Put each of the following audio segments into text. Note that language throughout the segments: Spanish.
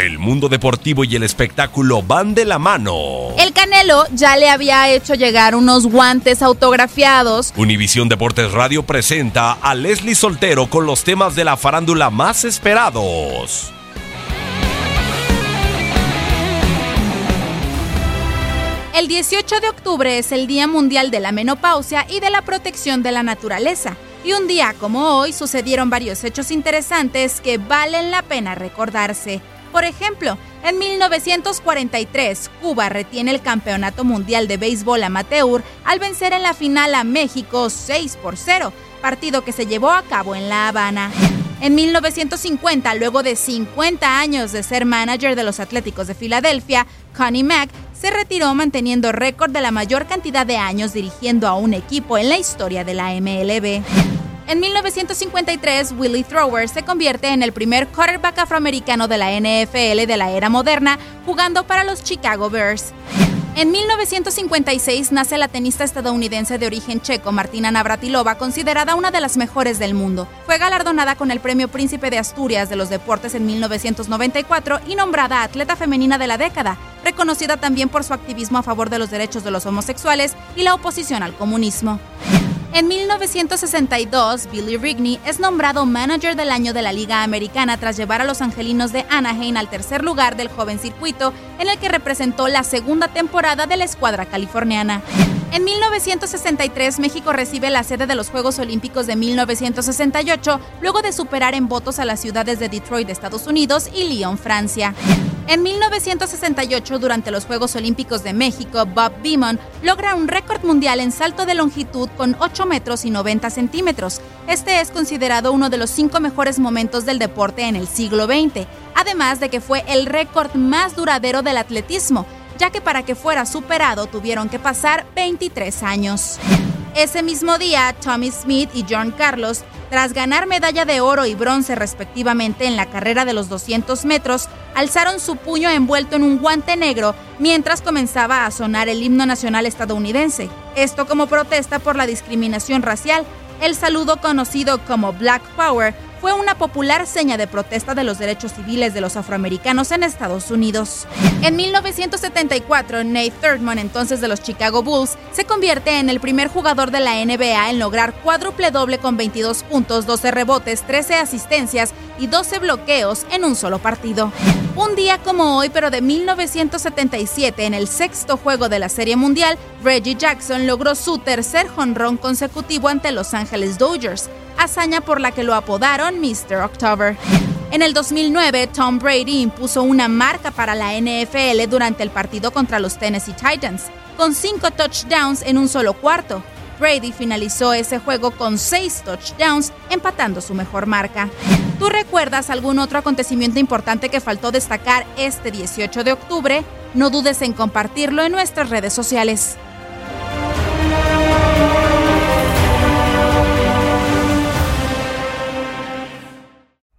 El mundo deportivo y el espectáculo van de la mano. El Canelo ya le había hecho llegar unos guantes autografiados. Univisión Deportes Radio presenta a Leslie Soltero con los temas de la farándula más esperados. El 18 de octubre es el Día Mundial de la Menopausia y de la Protección de la Naturaleza. Y un día como hoy sucedieron varios hechos interesantes que valen la pena recordarse. Por ejemplo, en 1943, Cuba retiene el Campeonato Mundial de Béisbol Amateur al vencer en la final a México 6 por 0, partido que se llevó a cabo en La Habana. En 1950, luego de 50 años de ser manager de los Atléticos de Filadelfia, Connie Mack se retiró manteniendo récord de la mayor cantidad de años dirigiendo a un equipo en la historia de la MLB. En 1953, Willie Thrower se convierte en el primer quarterback afroamericano de la NFL de la era moderna, jugando para los Chicago Bears. En 1956 nace la tenista estadounidense de origen checo Martina Navratilova, considerada una de las mejores del mundo. Fue galardonada con el Premio Príncipe de Asturias de los Deportes en 1994 y nombrada Atleta Femenina de la Década, reconocida también por su activismo a favor de los derechos de los homosexuales y la oposición al comunismo. En 1962, Billy Rigney es nombrado Manager del Año de la Liga Americana tras llevar a los Angelinos de Anaheim al tercer lugar del joven circuito, en el que representó la segunda temporada de la escuadra californiana. En 1963, México recibe la sede de los Juegos Olímpicos de 1968, luego de superar en votos a las ciudades de Detroit, Estados Unidos, y Lyon, Francia. En 1968, durante los Juegos Olímpicos de México, Bob Beamon logra un récord mundial en salto de longitud con 8 metros y 90 centímetros. Este es considerado uno de los cinco mejores momentos del deporte en el siglo XX, además de que fue el récord más duradero del atletismo, ya que para que fuera superado tuvieron que pasar 23 años. Ese mismo día, Tommy Smith y John Carlos, tras ganar medalla de oro y bronce respectivamente en la carrera de los 200 metros, alzaron su puño envuelto en un guante negro mientras comenzaba a sonar el himno nacional estadounidense. Esto como protesta por la discriminación racial. El saludo conocido como Black Power fue una popular seña de protesta de los derechos civiles de los afroamericanos en Estados Unidos. En 1974, Nate Thurmond, entonces de los Chicago Bulls, se convierte en el primer jugador de la NBA en lograr cuádruple doble con 22 puntos, 12 rebotes, 13 asistencias y 12 bloqueos en un solo partido. Un día como hoy, pero de 1977, en el sexto juego de la Serie Mundial, Reggie Jackson logró su tercer jonrón consecutivo ante Los Angeles Dodgers, hazaña por la que lo apodaron Mr. October. En el 2009, Tom Brady impuso una marca para la NFL durante el partido contra los Tennessee Titans, con cinco touchdowns en un solo cuarto. Brady finalizó ese juego con seis touchdowns, empatando su mejor marca. ¿Tú recuerdas algún otro acontecimiento importante que faltó destacar este 18 de octubre? No dudes en compartirlo en nuestras redes sociales.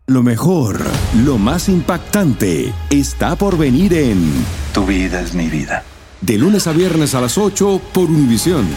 Lo mejor, lo más impactante, está por venir en Tu vida es mi vida. De lunes a viernes a las 8 por Univisión.